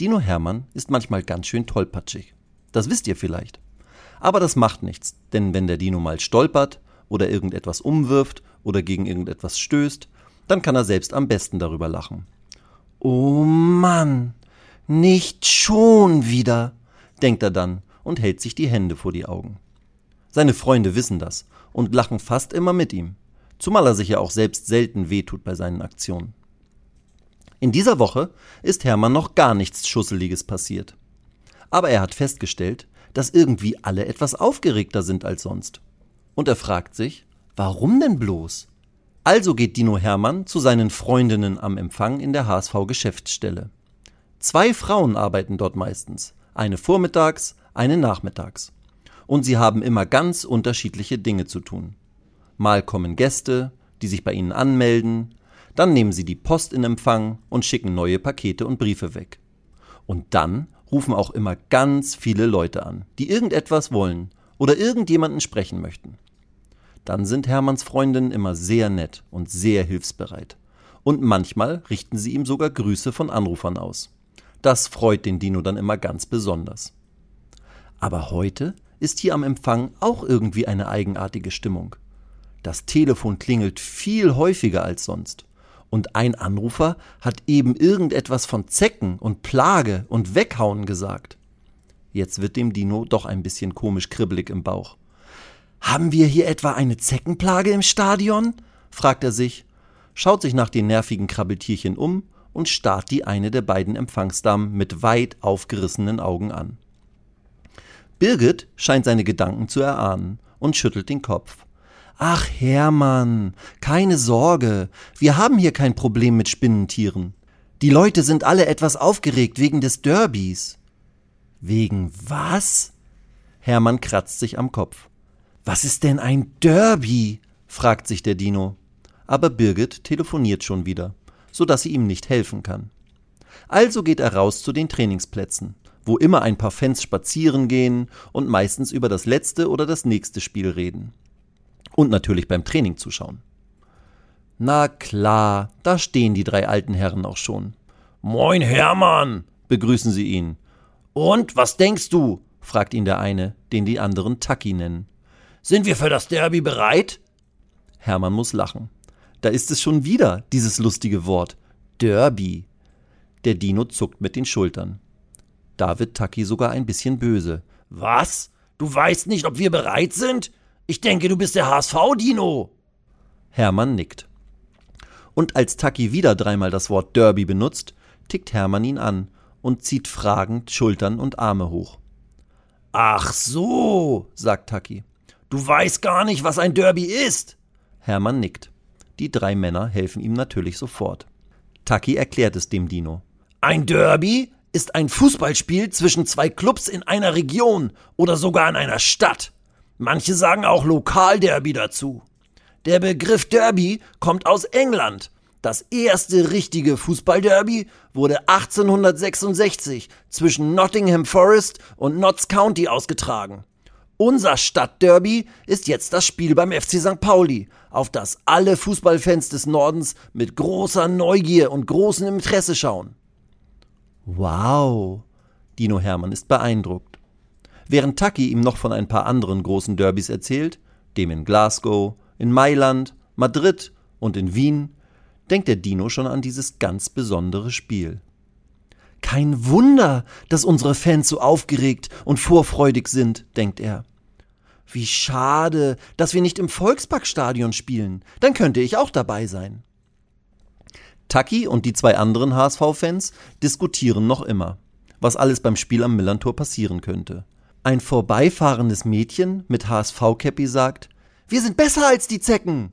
Dino Hermann ist manchmal ganz schön tollpatschig. Das wisst ihr vielleicht. Aber das macht nichts, denn wenn der Dino mal stolpert oder irgendetwas umwirft oder gegen irgendetwas stößt, dann kann er selbst am besten darüber lachen. Oh Mann, nicht schon wieder, denkt er dann und hält sich die Hände vor die Augen. Seine Freunde wissen das und lachen fast immer mit ihm, zumal er sich ja auch selbst selten wehtut bei seinen Aktionen. In dieser Woche ist Hermann noch gar nichts Schusseliges passiert. Aber er hat festgestellt, dass irgendwie alle etwas aufgeregter sind als sonst. Und er fragt sich, warum denn bloß? Also geht Dino Hermann zu seinen Freundinnen am Empfang in der HSV Geschäftsstelle. Zwei Frauen arbeiten dort meistens, eine vormittags, eine nachmittags. Und sie haben immer ganz unterschiedliche Dinge zu tun. Mal kommen Gäste, die sich bei ihnen anmelden, dann nehmen sie die Post in Empfang und schicken neue Pakete und Briefe weg. Und dann rufen auch immer ganz viele Leute an, die irgendetwas wollen oder irgendjemanden sprechen möchten. Dann sind Hermanns Freundinnen immer sehr nett und sehr hilfsbereit. Und manchmal richten sie ihm sogar Grüße von Anrufern aus. Das freut den Dino dann immer ganz besonders. Aber heute ist hier am Empfang auch irgendwie eine eigenartige Stimmung. Das Telefon klingelt viel häufiger als sonst und ein Anrufer hat eben irgendetwas von Zecken und Plage und Weghauen gesagt. Jetzt wird dem Dino doch ein bisschen komisch kribbelig im Bauch. Haben wir hier etwa eine Zeckenplage im Stadion? fragt er sich, schaut sich nach den nervigen Krabbeltierchen um und starrt die eine der beiden Empfangsdamen mit weit aufgerissenen Augen an. Birgit scheint seine Gedanken zu erahnen und schüttelt den Kopf. Ach Hermann, keine Sorge, wir haben hier kein Problem mit Spinnentieren. Die Leute sind alle etwas aufgeregt wegen des Derbys. Wegen was? Hermann kratzt sich am Kopf. Was ist denn ein Derby? fragt sich der Dino. Aber Birgit telefoniert schon wieder, so dass sie ihm nicht helfen kann. Also geht er raus zu den Trainingsplätzen, wo immer ein paar Fans spazieren gehen und meistens über das letzte oder das nächste Spiel reden. Und natürlich beim Training zuschauen. Na klar, da stehen die drei alten Herren auch schon. Moin Hermann, begrüßen sie ihn. Und was denkst du? fragt ihn der eine, den die anderen Taki nennen. Sind wir für das Derby bereit? Hermann muss lachen. Da ist es schon wieder, dieses lustige Wort. Derby. Der Dino zuckt mit den Schultern. Da wird Taki sogar ein bisschen böse. Was? Du weißt nicht, ob wir bereit sind? Ich denke, du bist der HSV-Dino. Hermann nickt. Und als Taki wieder dreimal das Wort Derby benutzt, tickt Hermann ihn an und zieht fragend Schultern und Arme hoch. Ach so, sagt Taki. Du weißt gar nicht, was ein Derby ist. Hermann nickt. Die drei Männer helfen ihm natürlich sofort. Taki erklärt es dem Dino. Ein Derby ist ein Fußballspiel zwischen zwei Clubs in einer Region oder sogar in einer Stadt. Manche sagen auch Lokalderby dazu. Der Begriff Derby kommt aus England. Das erste richtige Fußballderby wurde 1866 zwischen Nottingham Forest und Notts County ausgetragen. Unser Stadtderby ist jetzt das Spiel beim FC St. Pauli, auf das alle Fußballfans des Nordens mit großer Neugier und großem Interesse schauen. Wow, Dino Hermann ist beeindruckt. Während Taki ihm noch von ein paar anderen großen Derbys erzählt, dem in Glasgow, in Mailand, Madrid und in Wien, denkt der Dino schon an dieses ganz besondere Spiel. Kein Wunder, dass unsere Fans so aufgeregt und vorfreudig sind, denkt er. Wie schade, dass wir nicht im Volksparkstadion spielen. Dann könnte ich auch dabei sein. Taki und die zwei anderen HSV-Fans diskutieren noch immer, was alles beim Spiel am Millantor passieren könnte. Ein vorbeifahrendes Mädchen mit HSV-Käppi sagt, wir sind besser als die Zecken.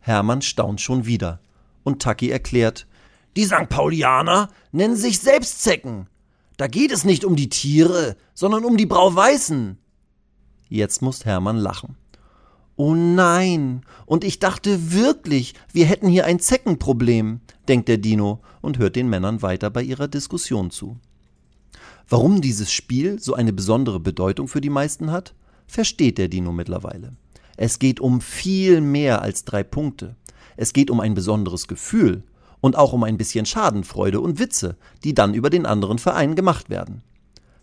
Hermann staunt schon wieder. Und Taki erklärt, die St. Paulianer nennen sich selbst Zecken. Da geht es nicht um die Tiere, sondern um die Brauweißen. Jetzt muss Hermann lachen. Oh nein, und ich dachte wirklich, wir hätten hier ein Zeckenproblem, denkt der Dino und hört den Männern weiter bei ihrer Diskussion zu. Warum dieses Spiel so eine besondere Bedeutung für die meisten hat, versteht der Dino mittlerweile. Es geht um viel mehr als drei Punkte. Es geht um ein besonderes Gefühl und auch um ein bisschen Schadenfreude und Witze, die dann über den anderen Verein gemacht werden.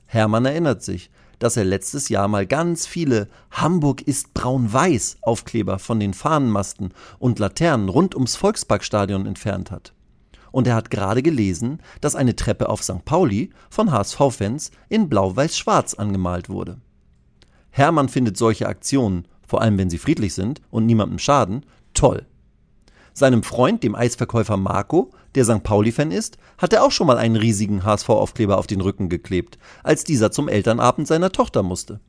Hermann erinnert sich, dass er letztes Jahr mal ganz viele Hamburg ist braun-weiß Aufkleber von den Fahnenmasten und Laternen rund ums Volksparkstadion entfernt hat. Und er hat gerade gelesen, dass eine Treppe auf St. Pauli von HSV-Fans in blau-weiß-schwarz angemalt wurde. Hermann findet solche Aktionen, vor allem wenn sie friedlich sind und niemandem schaden, toll. Seinem Freund, dem Eisverkäufer Marco, der St. Pauli-Fan ist, hat er auch schon mal einen riesigen HSV-Aufkleber auf den Rücken geklebt, als dieser zum Elternabend seiner Tochter musste.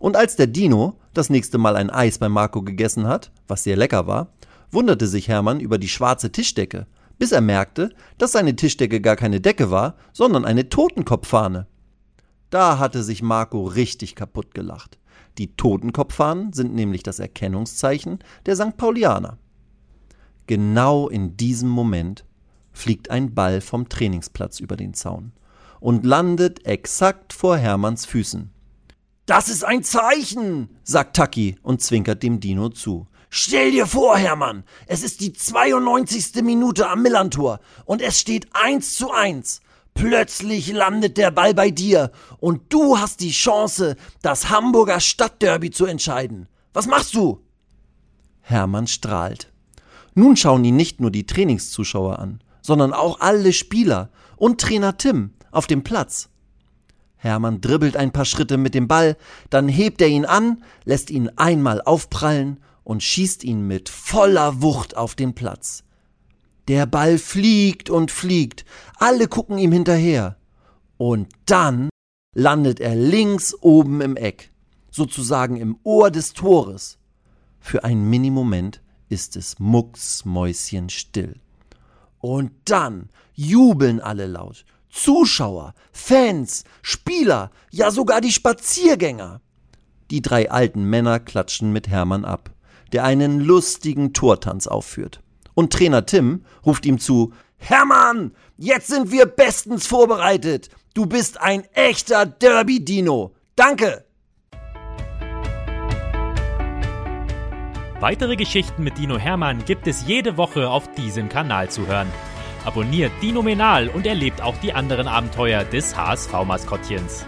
Und als der Dino das nächste Mal ein Eis bei Marco gegessen hat, was sehr lecker war, wunderte sich Hermann über die schwarze Tischdecke, bis er merkte, dass seine Tischdecke gar keine Decke war, sondern eine Totenkopffahne. Da hatte sich Marco richtig kaputt gelacht. Die Totenkopffahnen sind nämlich das Erkennungszeichen der St. Paulianer. Genau in diesem Moment fliegt ein Ball vom Trainingsplatz über den Zaun und landet exakt vor Hermanns Füßen. Das ist ein Zeichen, sagt Taki und zwinkert dem Dino zu. Stell dir vor, Hermann, es ist die 92. Minute am Millantor und es steht eins zu eins. Plötzlich landet der Ball bei dir und du hast die Chance, das Hamburger Stadtderby zu entscheiden. Was machst du? Hermann strahlt. Nun schauen ihn nicht nur die Trainingszuschauer an, sondern auch alle Spieler und Trainer Tim auf dem Platz. Hermann dribbelt ein paar Schritte mit dem Ball, dann hebt er ihn an, lässt ihn einmal aufprallen und schießt ihn mit voller Wucht auf den Platz. Der Ball fliegt und fliegt, alle gucken ihm hinterher. Und dann landet er links oben im Eck, sozusagen im Ohr des Tores. Für einen Minimoment ist es mucksmäuschenstill. Und dann jubeln alle laut. Zuschauer, Fans, Spieler, ja sogar die Spaziergänger. Die drei alten Männer klatschen mit Hermann ab, der einen lustigen Tortanz aufführt. Und Trainer Tim ruft ihm zu, Hermann, jetzt sind wir bestens vorbereitet. Du bist ein echter Derby-Dino. Danke. Weitere Geschichten mit Dino Hermann gibt es jede Woche auf diesem Kanal zu hören. Abonniert Dino Menal und erlebt auch die anderen Abenteuer des HSV-Maskottchens.